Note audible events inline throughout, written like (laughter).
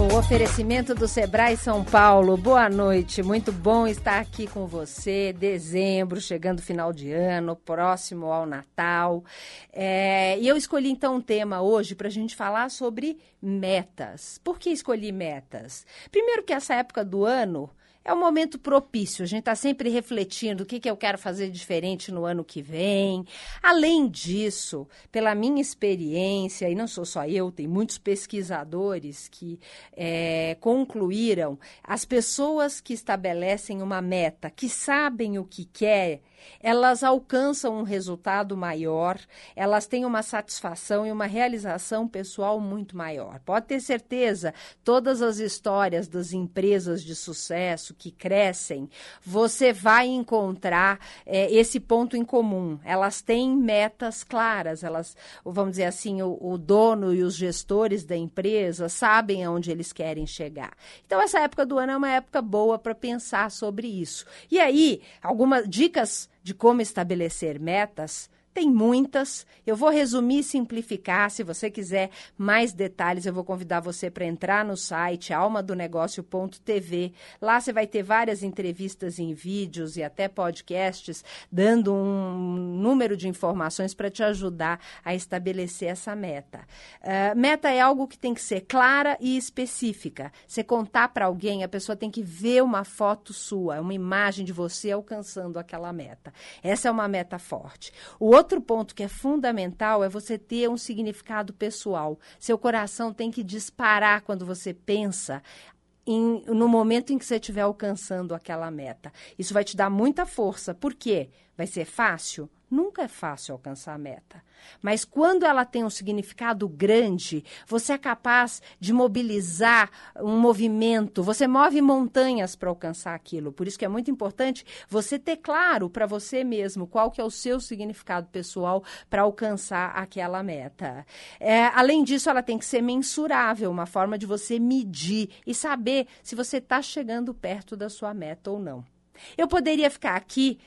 O oferecimento do Sebrae São Paulo. Boa noite, muito bom estar aqui com você. Dezembro, chegando final de ano, próximo ao Natal. É, e eu escolhi então um tema hoje para a gente falar sobre metas. Por que escolhi metas? Primeiro, que essa época do ano é um momento propício. A gente está sempre refletindo o que, que eu quero fazer diferente no ano que vem. Além disso, pela minha experiência, e não sou só eu, tem muitos pesquisadores que é, concluíram, as pessoas que estabelecem uma meta, que sabem o que quer, elas alcançam um resultado maior, elas têm uma satisfação e uma realização pessoal muito maior. Pode ter certeza, todas as histórias das empresas de sucesso que crescem, você vai encontrar é, esse ponto em comum. Elas têm metas claras, elas, vamos dizer assim, o, o dono e os gestores da empresa sabem aonde eles querem chegar. Então, essa época do ano é uma época boa para pensar sobre isso. E aí, algumas dicas de como estabelecer metas tem muitas. Eu vou resumir e simplificar. Se você quiser mais detalhes, eu vou convidar você para entrar no site almadonegócio.tv. Lá você vai ter várias entrevistas em vídeos e até podcasts, dando um número de informações para te ajudar a estabelecer essa meta. Uh, meta é algo que tem que ser clara e específica. Você contar para alguém, a pessoa tem que ver uma foto sua, uma imagem de você alcançando aquela meta. Essa é uma meta forte. O outro ponto que é fundamental é você ter um significado pessoal. Seu coração tem que disparar quando você pensa em, no momento em que você estiver alcançando aquela meta. Isso vai te dar muita força. Por quê? Vai ser fácil? Nunca é fácil alcançar a meta. Mas quando ela tem um significado grande, você é capaz de mobilizar um movimento, você move montanhas para alcançar aquilo. Por isso que é muito importante você ter claro para você mesmo qual que é o seu significado pessoal para alcançar aquela meta. É, além disso, ela tem que ser mensurável, uma forma de você medir e saber se você está chegando perto da sua meta ou não. Eu poderia ficar aqui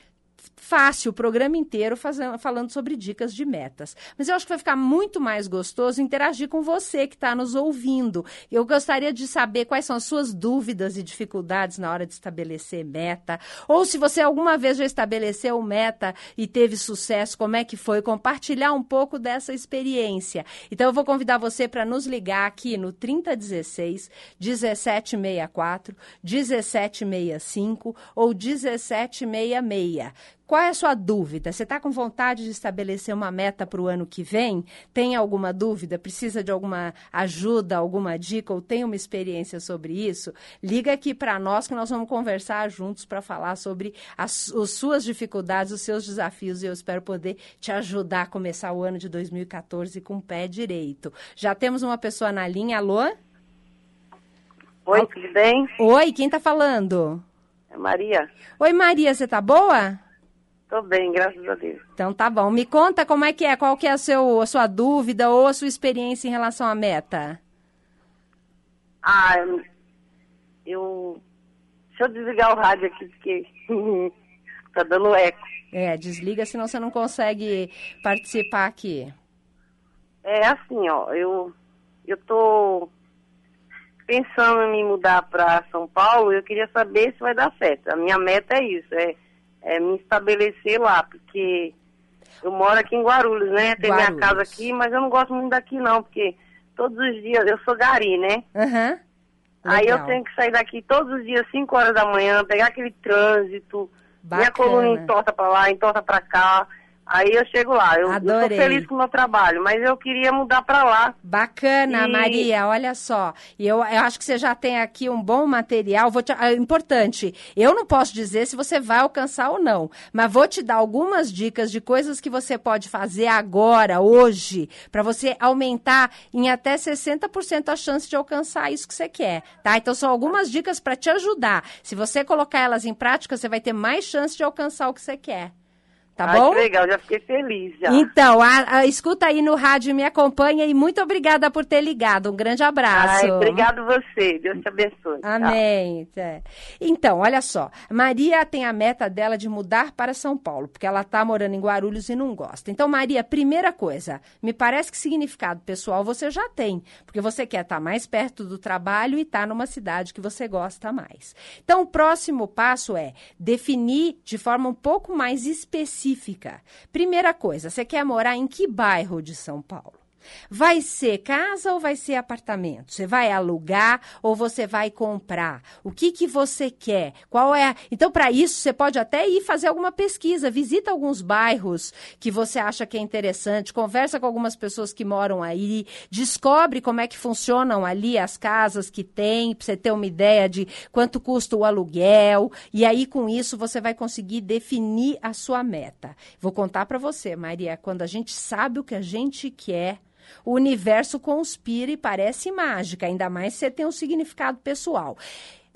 fácil o programa inteiro fazendo, falando sobre dicas de metas. Mas eu acho que vai ficar muito mais gostoso interagir com você que está nos ouvindo. Eu gostaria de saber quais são as suas dúvidas e dificuldades na hora de estabelecer meta. Ou se você alguma vez já estabeleceu meta e teve sucesso, como é que foi? Compartilhar um pouco dessa experiência. Então eu vou convidar você para nos ligar aqui no 3016 1764, 1765 ou 1766. Qual é a sua dúvida? Você está com vontade de estabelecer uma meta para o ano que vem? Tem alguma dúvida? Precisa de alguma ajuda, alguma dica ou tem uma experiência sobre isso? Liga aqui para nós que nós vamos conversar juntos para falar sobre as, as suas dificuldades, os seus desafios e eu espero poder te ajudar a começar o ano de 2014 com o pé direito. Já temos uma pessoa na linha. Alô? Oi, tudo bem? Oi, quem está falando? É Maria. Oi, Maria, você tá boa? Tô bem, graças a Deus. Então tá bom. Me conta como é que é, qual que é a, seu, a sua dúvida ou a sua experiência em relação à meta. Ah, eu... Deixa eu desligar o rádio aqui, porque (laughs) tá dando eco. É, desliga, senão você não consegue participar aqui. É assim, ó, eu, eu tô pensando em me mudar para São Paulo, eu queria saber se vai dar certo. A minha meta é isso, é é, me estabelecer lá, porque eu moro aqui em Guarulhos, né? Tem Guarulhos. minha casa aqui, mas eu não gosto muito daqui não, porque todos os dias, eu sou gari, né? Uhum. Aí eu tenho que sair daqui todos os dias, 5 horas da manhã, pegar aquele trânsito, Bacana. minha coluna entorta pra lá, entorta pra cá. Aí eu chego lá. Eu, tô feliz com o meu trabalho, mas eu queria mudar para lá. Bacana, E- Maria, olha só. E eu, eu acho que você já tem aqui um bom material. Vou te, ah, importante, eu não posso dizer se você vai alcançar ou não, mas vou te dar algumas dicas de coisas que você pode fazer agora, hoje, para você aumentar em até 60% a chance de alcançar isso que você quer, tá? Então são algumas dicas para te ajudar. Se você colocar elas em prática, você vai ter mais chance de alcançar o que você quer. Tá Ai, bom? que legal, já fiquei feliz já. Então, a- a- escuta aí no rádio, me acompanha e muito obrigada por ter ligado. Um grande abraço. Ai, obrigado você. Deus te abençoe. Amém. É. Então, olha só. Maria tem a meta dela de mudar para São Paulo, porque ela está morando em Guarulhos e não gosta. Então, Maria, primeira coisa, me parece que significado pessoal você já tem, porque você quer estar mais perto do trabalho e estar numa cidade que você gosta mais. Então, o próximo passo é definir de forma um pouco mais específica. Primeira coisa, você quer morar em que bairro de São Paulo? Vai ser casa ou vai ser apartamento? Você vai alugar ou você vai comprar? O que que você quer? Qual é? a- Então, para isso, você pode até ir fazer alguma pesquisa, visita alguns bairros que você acha que é interessante, conversa com algumas pessoas que moram aí, descobre como é que funcionam ali as casas que tem, para você ter uma ideia de quanto custa o aluguel, e aí com isso você vai conseguir definir a sua meta. Vou contar para você, Maria, quando a gente sabe o que a gente quer, o universo conspira e parece mágica, ainda mais se você tem um significado pessoal.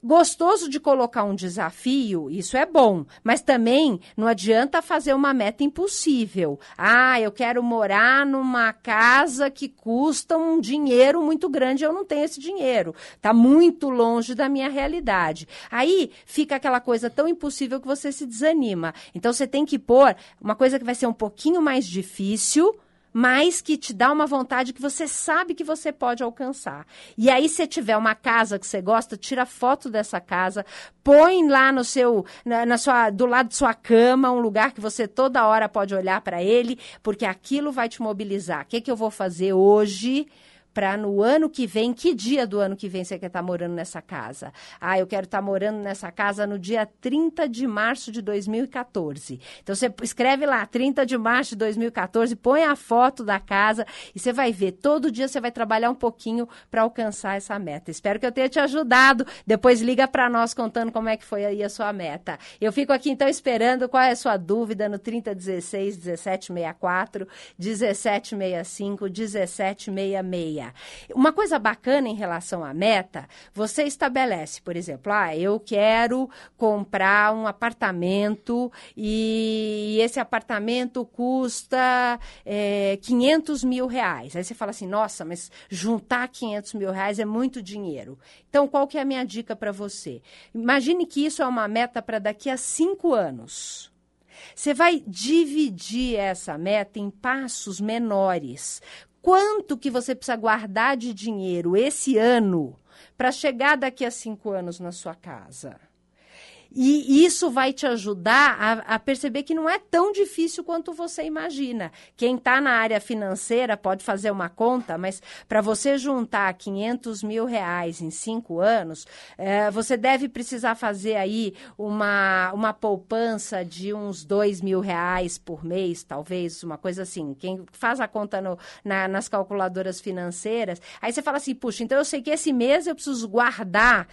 Gostoso de colocar um desafio, isso é bom, mas também não adianta fazer uma meta impossível. Ah, eu quero morar numa casa que custa um dinheiro muito grande, eu não tenho esse dinheiro. Está muito longe da minha realidade. Aí fica aquela coisa tão impossível que você se desanima. Então você tem que pôr uma coisa que vai ser um pouquinho mais difícil mas que te dá uma vontade que você sabe que você pode alcançar. E aí, se tiver uma casa que você gosta, tira foto dessa casa, põe lá no seu, na, na sua, do lado de sua cama, um lugar que você toda hora pode olhar para ele, porque aquilo vai te mobilizar. O que, que eu vou fazer hoje? Para no ano que vem, que dia do ano que vem você quer estar morando nessa casa? Ah, eu quero estar morando nessa casa no dia 30 de março de 2014. Então você escreve lá 30 de março de 2014, põe a foto da casa e você vai ver, todo dia você vai trabalhar um pouquinho para alcançar essa meta. Espero que eu tenha te ajudado. Depois liga para nós contando como é que foi aí a sua meta. Eu fico aqui então esperando qual é a sua dúvida no 3016 1764 1765 1766. Uma coisa bacana em relação à meta, você estabelece, por exemplo, ah, eu quero comprar um apartamento e esse apartamento custa é, 500 mil reais. Aí você fala assim, nossa, mas juntar 500 mil reais é muito dinheiro. Então, qual que é a minha dica para você? Imagine que isso é uma meta para daqui a cinco anos. Você vai dividir essa meta em passos menores. Quanto que você precisa guardar de dinheiro esse ano para chegar daqui a cinco anos na sua casa? E isso vai te ajudar a, a, perceber que não é tão difícil quanto você imagina. Quem está na área financeira pode fazer uma conta, mas para você juntar 500 mil reais em cinco anos, é, você deve precisar fazer aí uma, uma poupança de uns 2 mil reais por mês, talvez, uma coisa assim. Quem faz a conta no, na, nas calculadoras financeiras, aí você fala assim, puxa, então eu sei que esse mês eu preciso guardar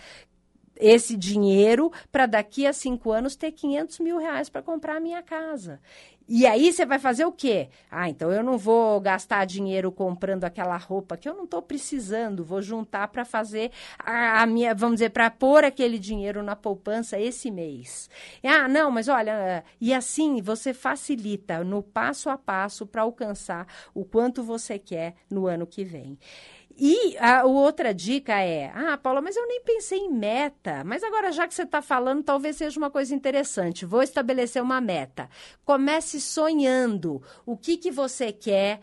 esse dinheiro para daqui a cinco anos ter 500 mil reais para comprar a minha casa. E aí você vai fazer o quê? Ah, então eu não vou gastar dinheiro comprando aquela roupa que eu não estou precisando, vou juntar para fazer a, a, minha, vamos dizer, para pôr aquele dinheiro na poupança esse mês. Ah, não, mas olha, e assim você facilita no passo a passo para alcançar o quanto você quer no ano que vem. E a outra dica é: ah, Paula, mas eu nem pensei em meta. Mas agora, já que você está falando, talvez seja uma coisa interessante. Vou estabelecer uma meta. Comece sonhando o que, que você quer.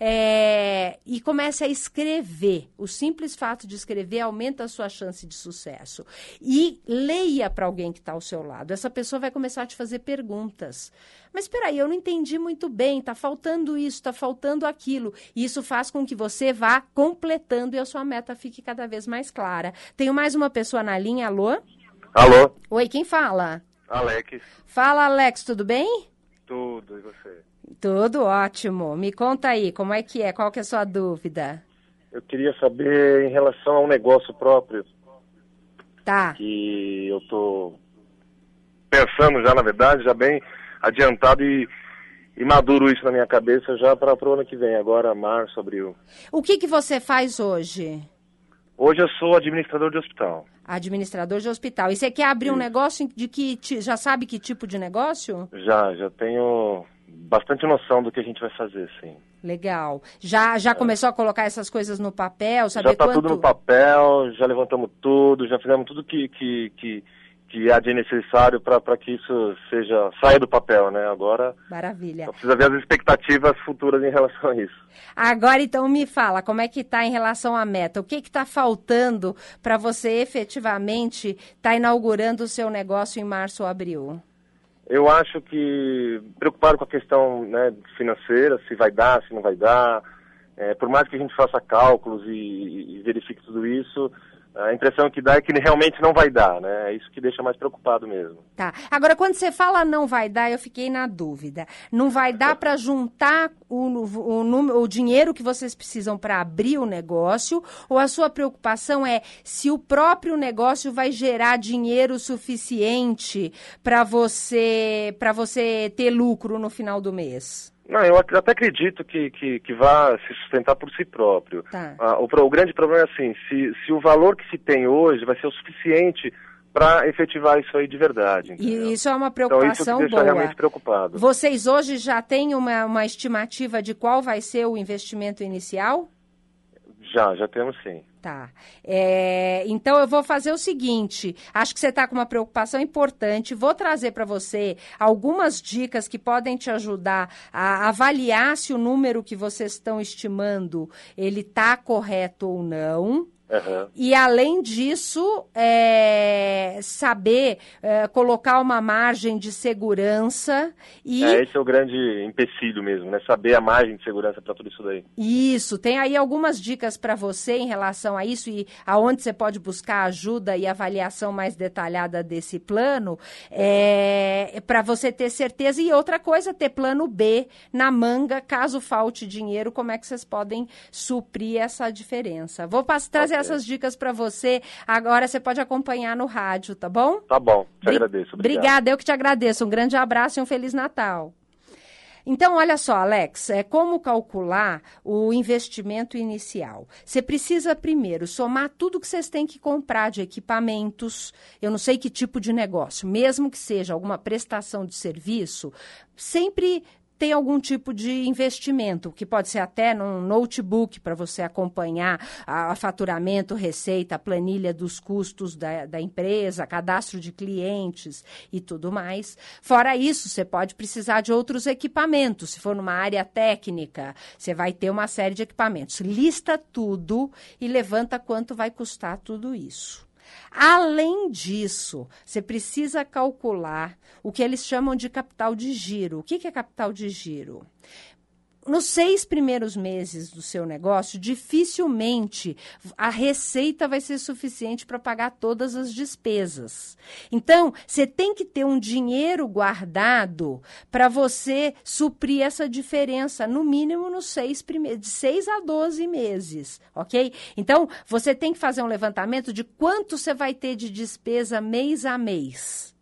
É, e comece a escrever. O simples fato de escrever aumenta a sua chance de sucesso. E leia para alguém que está ao seu lado. Essa pessoa vai começar a te fazer perguntas. Mas espera aí, eu não entendi muito bem, está faltando isso, está faltando aquilo. E isso faz com que você vá completando e a sua meta fique cada vez mais clara. Tenho mais uma pessoa na linha, alô? Alô? Oi, quem fala? Alex. Fala, Alex, tudo bem? Tudo, e você? Tudo ótimo. Me conta aí, como é que é? Qual que é a sua dúvida? Eu queria saber em relação ao negócio próprio. Tá. Que eu tô pensando já, na verdade, já bem adiantado e, e maduro isso na minha cabeça já para o ano que vem, agora março, abril. O que, que você faz hoje? Hoje eu sou administrador de hospital. Administrador de hospital. E você quer abrir um negócio de que já sabe que tipo de negócio? Já, já tenho bastante noção do que a gente vai fazer, sim. Legal. Já, já é. começou a colocar essas coisas no papel? Saber já está quanto... tudo no papel, já levantamos tudo, já fizemos tudo que, que, que, que há de necessário para que isso seja saia do papel, né? Agora. Maravilha. Precisa ver as expectativas futuras em relação a isso. Agora, então, me fala, como é que está em relação à meta? O que está faltando para você efetivamente estar tá inaugurando o seu negócio em março ou abril? Eu acho que preocupado com a questão né, financeira, se vai dar, se não vai dar. É, por mais que a gente faça cálculos e, e verifique tudo isso, a impressão que dá é que realmente não vai dar, né? É isso que deixa mais preocupado mesmo. Tá. Agora, quando você fala não vai dar, eu fiquei na dúvida. Não vai dar para juntar o, o, o, dinheiro que vocês precisam para abrir o negócio? Ou a sua preocupação é se o próprio negócio vai gerar dinheiro suficiente para você, você ter lucro no final do mês? Não, eu até acredito que, que, que vá se sustentar por si próprio. Tá. Ah, o, o, grande problema é assim, se, se o valor que se tem hoje vai ser o suficiente para efetivar isso aí de verdade. Entendeu? E isso é uma preocupação então, isso deixa boa. realmente preocupado. Vocês hoje já têm uma, uma estimativa de qual vai ser o investimento inicial? Já, já temos sim. Tá. É, então eu vou fazer o seguinte: acho que você está com uma preocupação importante. Vou trazer para você algumas dicas que podem te ajudar a avaliar se o número que vocês estão estimando ele está correto ou não. Uhum. E além disso, é, saber é, colocar uma margem de segurança e. É, esse é o grande empecilho mesmo, né? Saber a margem de segurança para tudo isso daí. Isso, tem aí algumas dicas para você em relação a isso e aonde você pode buscar ajuda e avaliação mais detalhada desse plano, é, para você ter certeza. E outra coisa, ter plano B na manga, caso falte dinheiro, como é que vocês podem suprir essa diferença. Vou trazer essas dicas para você. Agora você pode acompanhar no rádio, tá bom? Tá bom, te agradeço. Obrigado. Obrigada, eu que te agradeço. Um grande abraço e um Feliz Natal. Então, olha só, Alex, é como calcular o investimento inicial. Você precisa primeiro somar tudo que vocês têm que comprar de equipamentos. Eu não sei que tipo de negócio, mesmo que seja alguma prestação de serviço, sempre tem algum tipo de investimento, que pode ser até num notebook para você acompanhar a, a, faturamento, receita, a planilha dos custos da, da empresa, cadastro de clientes e tudo mais. Fora isso, você pode precisar de outros equipamentos. Se for numa área técnica, você vai ter uma série de equipamentos. Lista tudo e levanta quanto vai custar tudo isso. Além disso, você precisa calcular o que eles chamam de capital de giro. O que é capital de giro? Nos seis primeiros meses do seu negócio, dificilmente a receita vai ser suficiente para pagar todas as despesas. Então, você tem que ter um dinheiro guardado para você suprir essa diferença, no mínimo nos seis primeiros, de seis a doze meses, ok? Então, você tem que fazer um levantamento de quanto você vai ter de despesa mês a mês.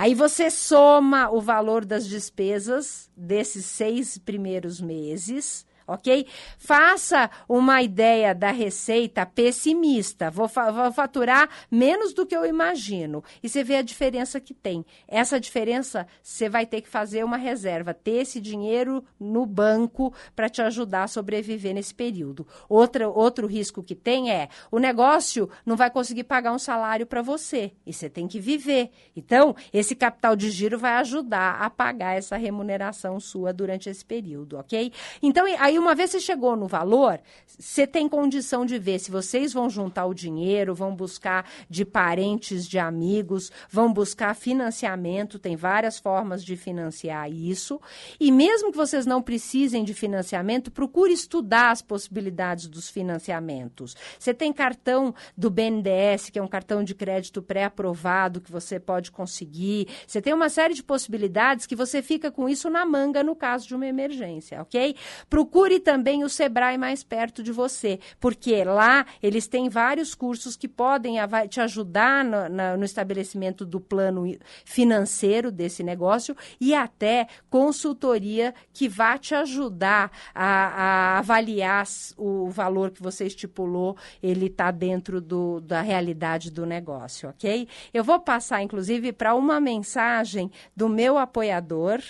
Aí você soma o valor das despesas desses seis primeiros meses ok? Faça uma ideia da receita pessimista. Vou, fa vou, faturar menos do que eu imagino. E você vê a diferença que tem. Essa diferença, você vai ter que fazer uma reserva, ter esse dinheiro no banco para te ajudar a sobreviver nesse período. Outra, outro risco que tem é o negócio não vai conseguir pagar um salário para você. E você tem que viver. Então, esse capital de giro vai ajudar a pagar essa remuneração sua durante esse período, ok? Então, aí uma vez você chegou no valor, você tem condição de ver se vocês vão juntar o dinheiro, vão buscar de parentes, de amigos, vão buscar financiamento, tem várias formas de financiar isso. E mesmo que vocês não precisem de financiamento, procure estudar as possibilidades dos financiamentos. Você tem cartão do BNDES, que é um cartão de crédito pré-aprovado que você pode conseguir. Você tem uma série de possibilidades que você fica com isso na manga no caso de uma emergência, ok? Procure também o Sebrae mais perto de você, porque lá eles têm vários cursos que podem te ajudar no, no estabelecimento do plano financeiro desse negócio e até consultoria que vai te ajudar a, a avaliar o valor que você estipulou, ele está dentro do, da realidade do negócio, ok? Eu vou passar, inclusive, para uma mensagem do meu apoiador.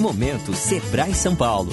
Momento Sebrae São Paulo.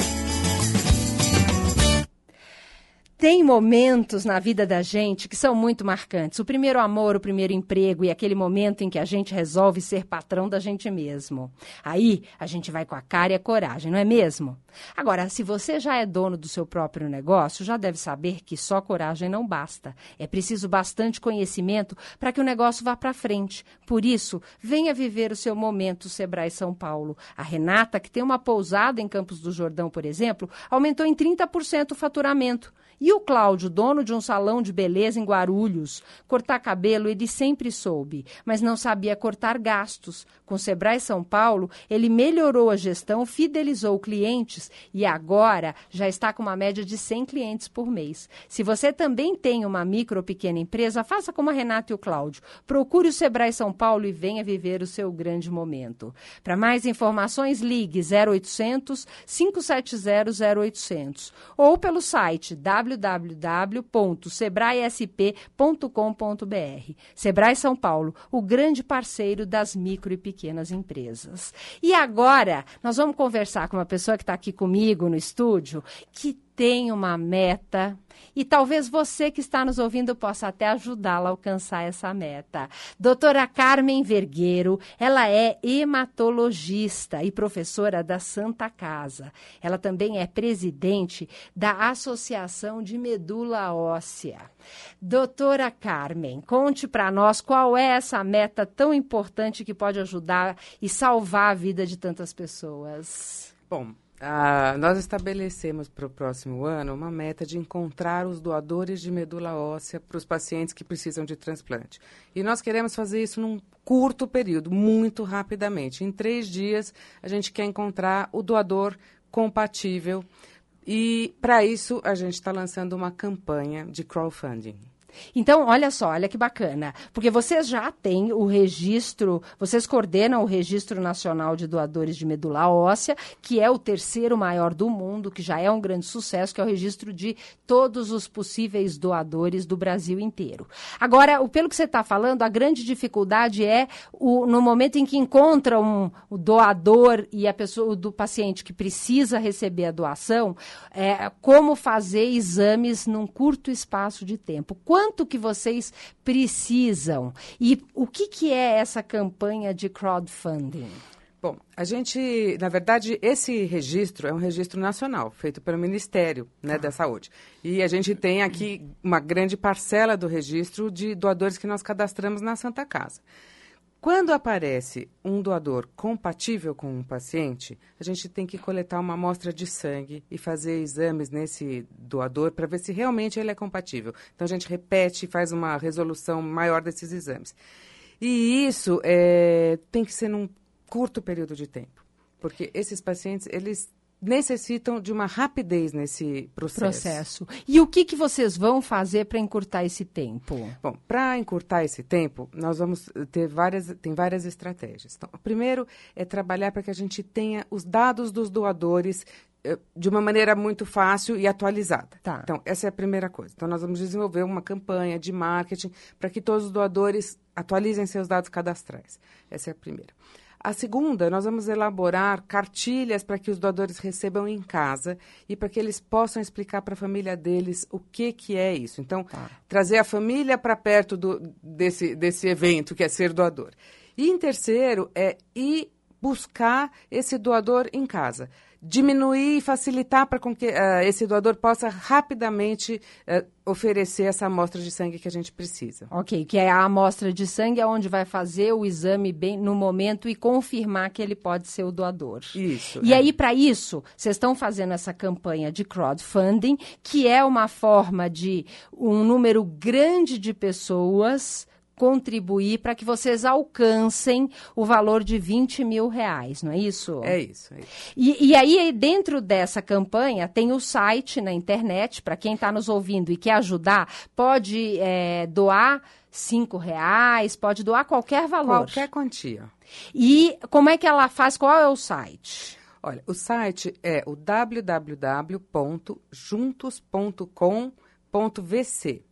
Tem momentos na vida da gente que são muito marcantes. O primeiro amor, o primeiro emprego e aquele momento em que a gente resolve ser patrão da gente mesmo. Aí a gente vai com a cara e a coragem, não é mesmo? Agora, se você já é dono do seu próprio negócio, já deve saber que só coragem não basta. É preciso bastante conhecimento para que o negócio vá para frente. Por isso, venha viver o seu momento Sebrae São Paulo. A Renata, que tem uma pousada em Campos do Jordão, por exemplo, aumentou em 30% o faturamento. E o Cláudio, dono de um salão de beleza em Guarulhos, cortar cabelo ele sempre soube, mas não sabia cortar gastos. Com o Sebrae São Paulo, ele melhorou a gestão, fidelizou clientes e agora já está com uma média de 100 clientes por mês. Se você também tem uma micro ou pequena empresa, faça como a Renata e o Cláudio. Procure o Sebrae São Paulo e venha viver o seu grande momento. Para mais informações, ligue 0800 570 0800 ou pelo site www www.sebraesp.com.br. Sebrae São Paulo, o grande parceiro das micro e pequenas empresas. E agora, nós vamos conversar com uma pessoa que está aqui comigo no estúdio, que tem uma meta e talvez você que está nos ouvindo possa até ajudá-la a alcançar essa meta. Doutora Carmen Vergueiro, ela é hematologista e professora da Santa Casa. Ela também é presidente da Associação de Medula Óssea. Doutora Carmen, conte para nós qual é essa meta tão importante que pode ajudar e salvar a vida de tantas pessoas. Bom, ah, nós estabelecemos para o próximo ano uma meta de encontrar os doadores de medula óssea para os pacientes que precisam de transplante. E nós queremos fazer isso num curto período, muito rapidamente. Em três dias, a gente quer encontrar o doador compatível. E, para isso, a gente está lançando uma campanha de crowdfunding. Então, olha só, olha que bacana. Porque vocês já têm o registro, vocês coordenam o Registro Nacional de Doadores de Medula Óssea, que é o terceiro maior do mundo, que já é um grande sucesso, que é o registro de todos os possíveis doadores do Brasil inteiro. Agora, pelo que você está falando, a grande dificuldade é o, no momento em que encontra um, o doador e a pessoa do paciente que precisa receber a doação, é, como fazer exames num curto espaço de tempo. Quando quanto que vocês precisam e o que, que é essa campanha de crowdfunding? Bom, a gente, na verdade, esse registro é um registro nacional, feito pelo Ministério né, ah. da Saúde. E a gente tem aqui uma grande parcela do registro de doadores que nós cadastramos na Santa Casa. Quando aparece um doador compatível com um paciente, a gente tem que coletar uma amostra de sangue e fazer exames nesse doador para ver se realmente ele é compatível. Então a gente repete e faz uma resolução maior desses exames. E isso é, tem que ser num curto período de tempo, porque esses pacientes eles necessitam de uma rapidez nesse processo. processo. E o que, que vocês vão fazer para encurtar esse tempo? Bom, para encurtar esse tempo, nós vamos ter várias, tem várias estratégias. Então, o primeiro é trabalhar para que a gente tenha os dados dos doadores eh, de uma maneira muito fácil e atualizada. Tá. Então, essa é a primeira coisa. Então, nós vamos desenvolver uma campanha de marketing para que todos os doadores atualizem seus dados cadastrais. Essa é a primeira. A segunda, nós vamos elaborar cartilhas para que os doadores recebam em casa e para que eles possam explicar para a família deles o que, que é isso. Então, tá. trazer a família para perto do, desse, desse evento, que é ser doador. E em terceiro, é ir buscar esse doador em casa diminuir e facilitar para que uh, esse doador possa rapidamente uh, oferecer essa amostra de sangue que a gente precisa. Ok, que é a amostra de sangue é onde vai fazer o exame bem no momento e confirmar que ele pode ser o doador. Isso. E é. aí, para isso, vocês estão fazendo essa campanha de crowdfunding, que é uma forma de um número grande de pessoas contribuir para que vocês alcancem o valor de 20 mil reais, não é isso? É isso. É isso. E, e, aí, dentro dessa campanha, tem o site na internet, para quem está nos ouvindo e quer ajudar, pode é, doar cinco reais, pode doar qualquer valor. Qualquer quantia. E como é que ela faz? Qual é o site? Olha, o site é o www.juntos.com.vc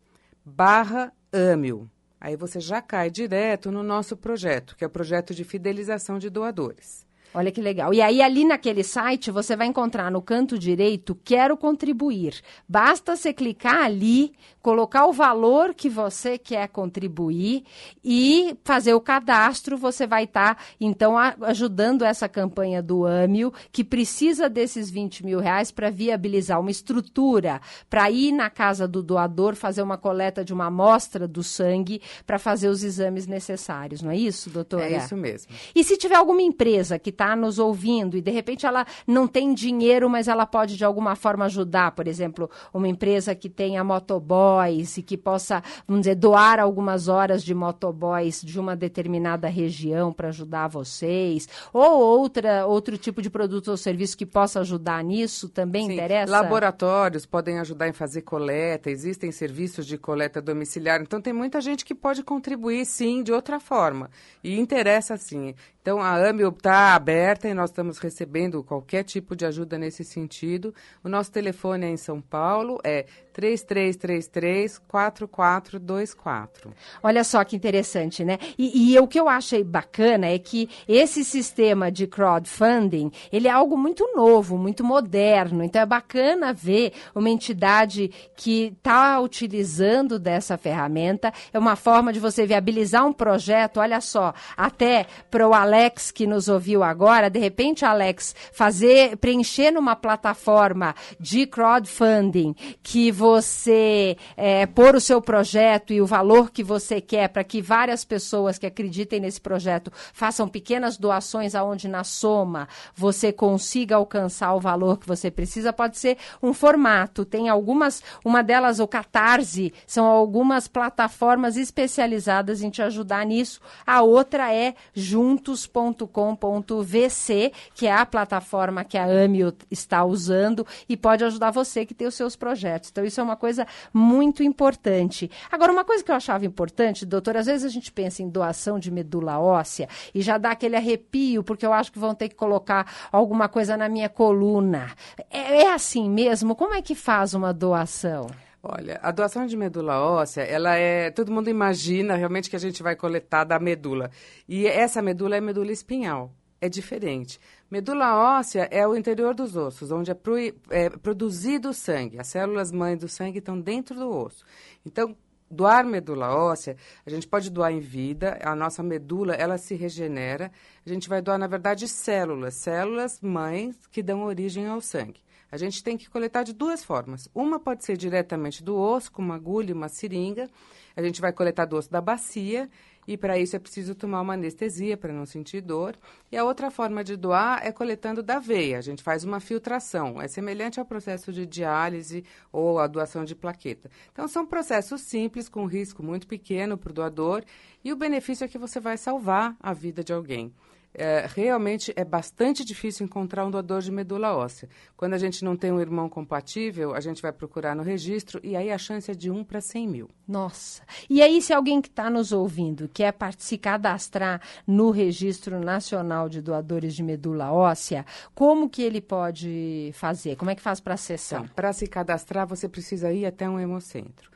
barra AMIL. Aí você já cai direto no nosso projeto, que é o projeto de fidelização de doadores. Olha que legal. E aí, ali naquele site, você vai encontrar no canto direito Quero Contribuir. Basta você clicar ali, colocar o valor que você quer contribuir e fazer o cadastro. Você vai estar, tá, então, ajudando essa campanha do AMIO, que precisa desses 20 mil reais para viabilizar uma estrutura para ir na casa do doador, fazer uma coleta de uma amostra do sangue para fazer os exames necessários. Não é isso, doutora? É isso mesmo. E se tiver alguma empresa que está nos ouvindo e de repente ela não tem dinheiro, mas ela pode de alguma forma ajudar, por exemplo, uma empresa que tenha motoboys e que possa, vamos dizer, doar algumas horas de motoboys de uma determinada região para ajudar vocês, ou outra outro tipo de produto ou serviço que possa ajudar nisso, também Sim. interessa? Laboratórios podem ajudar em fazer coleta, existem serviços de coleta domiciliar, então tem muita gente que pode contribuir sim de outra forma e interessa sim. Então, a AMIO está aberta e nós estamos recebendo qualquer tipo de ajuda nesse sentido. O nosso telefone é em São Paulo, é 3333-4424. Olha só que interessante, né? E, e, o que eu achei bacana é que esse sistema de crowdfunding, ele é algo muito novo, muito moderno. Então, é bacana ver uma entidade que está utilizando dessa ferramenta. É uma forma de você viabilizar um projeto, olha só, até para o Alex Alex que nos ouviu agora, de repente, Alex, fazer, preencher numa plataforma de crowdfunding que você é, pôr o seu projeto e o valor que você quer para que várias pessoas que acreditem nesse projeto façam pequenas doações aonde na soma você consiga alcançar o valor que você precisa, pode ser um formato. Tem algumas, uma delas, o Catarse, são algumas plataformas especializadas em te ajudar nisso. A outra é Juntos juntos.com.vc, que é a plataforma que a AMIO está usando e pode ajudar você que tem os seus projetos. Então, isso é uma coisa muito importante. Agora, uma coisa que eu achava importante, doutor, às vezes a gente pensa em doação de medula óssea e já dá aquele arrepio, porque eu acho que vão ter que colocar alguma coisa na minha coluna. É, é assim mesmo? Como é que faz uma doação? Olha, a doação de medula óssea, ela é. Todo mundo imagina realmente que a gente vai coletar da medula. E essa medula é medula espinhal. É diferente. Medula óssea é o interior dos ossos, onde é, pro, é produzido o sangue. As células mães do sangue estão dentro do osso. Então, doar medula óssea, a gente pode doar em vida, a nossa medula, ela se regenera. A gente vai doar, na verdade, células, células mães que dão origem ao sangue. A gente tem que coletar de duas formas. Uma pode ser diretamente do osso, com uma agulha uma seringa. A gente vai coletar do osso da bacia e para isso é preciso tomar uma anestesia para não sentir dor. E a outra forma de doar é coletando da veia. A gente faz uma filtração. É semelhante ao processo de diálise ou a doação de plaqueta. Então são processos simples com risco muito pequeno para o doador e o benefício é que você vai salvar a vida de alguém é, realmente é bastante difícil encontrar um doador de medula óssea. Quando a gente não tem um irmão compatível, a gente vai procurar no registro e aí a chance é de 1 para 100 mil. Nossa! E aí, se alguém que está nos ouvindo quer se cadastrar no Registro Nacional de Doadores de Medula Óssea, como que ele pode fazer? Como é que faz para acessar? Então, para se cadastrar, você precisa ir até um hemocentro,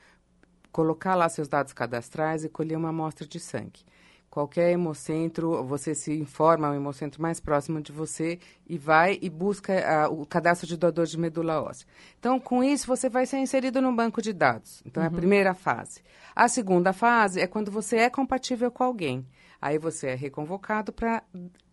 colocar lá seus dados cadastrais e colher uma amostra de sangue qualquer hemocentro, você se informa ao hemocentro mais próximo de você e vai e busca uh, o cadastro de doador de medula óssea. Então, com isso, você vai ser inserido no banco de dados. Então, uhum. é a uhum. primeira fase. A segunda fase é quando você é compatível com alguém. Aí você é reconvocado para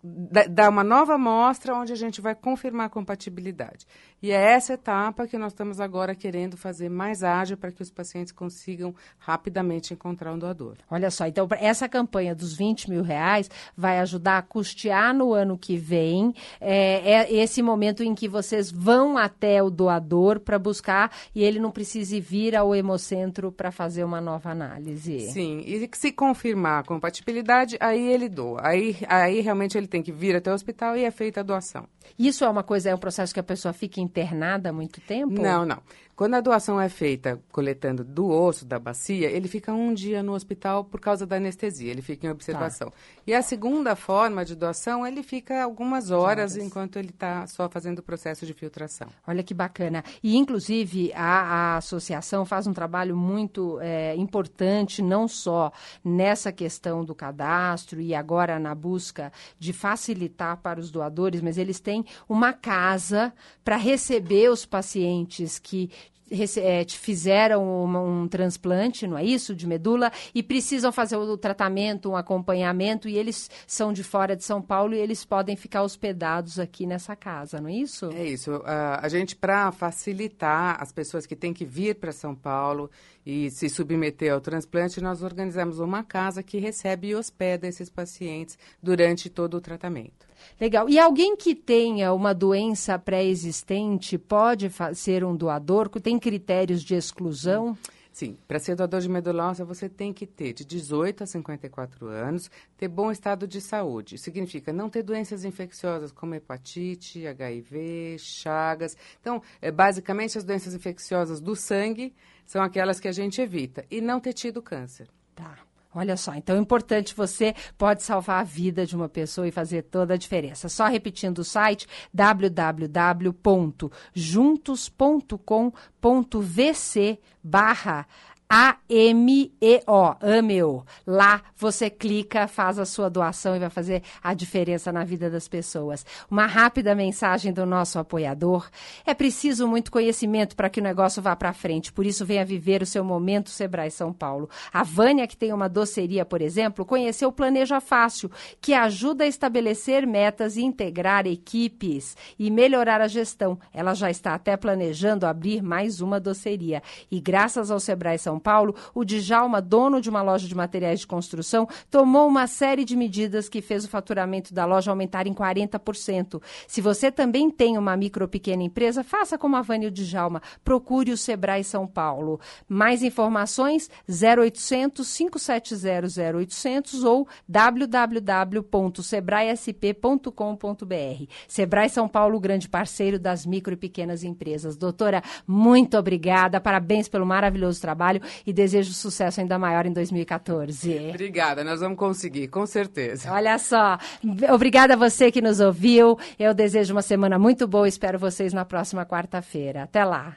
dar uma nova amostra onde a gente vai confirmar a compatibilidade. E é essa etapa que nós estamos agora querendo fazer mais ágil para que os pacientes consigam rapidamente encontrar um doador. Olha só, então essa campanha dos 20 mil reais vai ajudar a custear no ano que vem é, é esse momento em que vocês vão até o doador para buscar e ele não precise vir ao hemocentro para fazer uma nova análise. Sim, e se confirmar a compatibilidade, aí ele doa. Aí, aí realmente ele tem que vir até o hospital e é feita a doação. Isso é uma coisa, é um processo que a pessoa fica internada há muito tempo? Não, não. Quando a doação é feita coletando do osso, da bacia, ele fica um dia no hospital por causa da anestesia, ele fica em observação. Tá. E a segunda forma de doação, ele fica algumas horas, enquanto ele está só fazendo o processo de filtração. Olha que bacana. E, inclusive, a, a associação faz um trabalho muito é, importante, não só nessa questão do cadastro e agora na busca de facilitar para os doadores, mas eles têm uma casa para receber os pacientes que é, fizeram um, transplante, não é isso, de medula, e precisam fazer o tratamento, um acompanhamento, e eles são de fora de São Paulo e eles podem ficar hospedados aqui nessa casa, não é isso? É isso. Uh, a gente, para facilitar as pessoas que têm que vir para São Paulo e se submeter ao transplante, nós organizamos uma casa que recebe e hospeda esses pacientes durante todo o tratamento. Legal. E alguém que tenha uma doença pré-existente pode ser um doador? Tem critérios de exclusão? Sim, para ser doador de medula óssea você tem que ter de 18 a 54 anos, ter bom estado de saúde. Significa não ter doenças infecciosas como hepatite, HIV, chagas. Então, é, basicamente as doenças infecciosas do sangue são aquelas que a gente evita e não ter tido câncer. Tá. Olha só, então é importante você pode salvar a vida de uma pessoa e fazer toda a diferença. Só repetindo o site www.juntos.com.vc barra a-M-E-O, AMEO. Lá você clica, faz a sua doação e vai fazer a diferença na vida das pessoas. Uma rápida mensagem do nosso apoiador. É preciso muito conhecimento para que o negócio vá para frente, por isso venha viver o seu momento Sebrae São Paulo. A Vânia, que tem uma doceria, por exemplo, conheceu o Planeja Fácil, que ajuda a estabelecer metas e integrar equipes e melhorar a gestão. Ela já está até planejando abrir mais uma doceria. E graças ao Sebrae São Paulo, o Djalma, dono de uma loja de materiais de construção, tomou uma série de medidas que fez o faturamento da loja aumentar em 40%. Se você também tem uma micro ou pequena empresa, faça como a Vânia Djalma. Procure o Sebrae São Paulo. Mais informações 0800 570 0800 ou www.sebraesp.com.br. Sebrae São Paulo, grande parceiro das micro e pequenas empresas. Doutora, muito obrigada. Parabéns pelo maravilhoso trabalho e desejo sucesso ainda maior em 2014. Obrigada, nós vamos conseguir, com certeza. Olha só, obrigada a você que nos ouviu. Eu desejo uma semana muito boa e espero vocês na próxima quarta-feira. Até lá.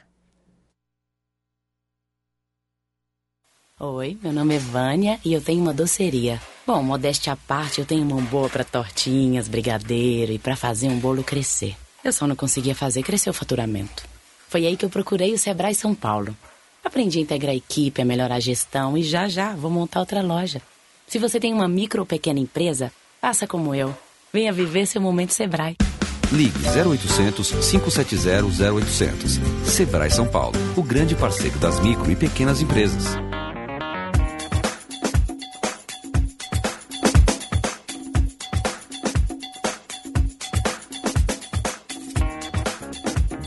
Oi, meu nome é Vânia e eu tenho uma doceria. Bom, modéstia à parte, eu tenho mão boa para tortinhas, brigadeiro e para fazer um bolo crescer. Eu só não conseguia fazer crescer o faturamento. Foi aí que eu procurei o Sebrae São Paulo. Aprendi a integrar a equipe, a melhorar a gestão e já já vou montar outra loja. Se você tem uma micro ou pequena empresa, faça como eu. Venha viver seu momento Sebrae. Ligue 0800 570 0800. Sebrae São Paulo, o grande parceiro das micro e pequenas empresas.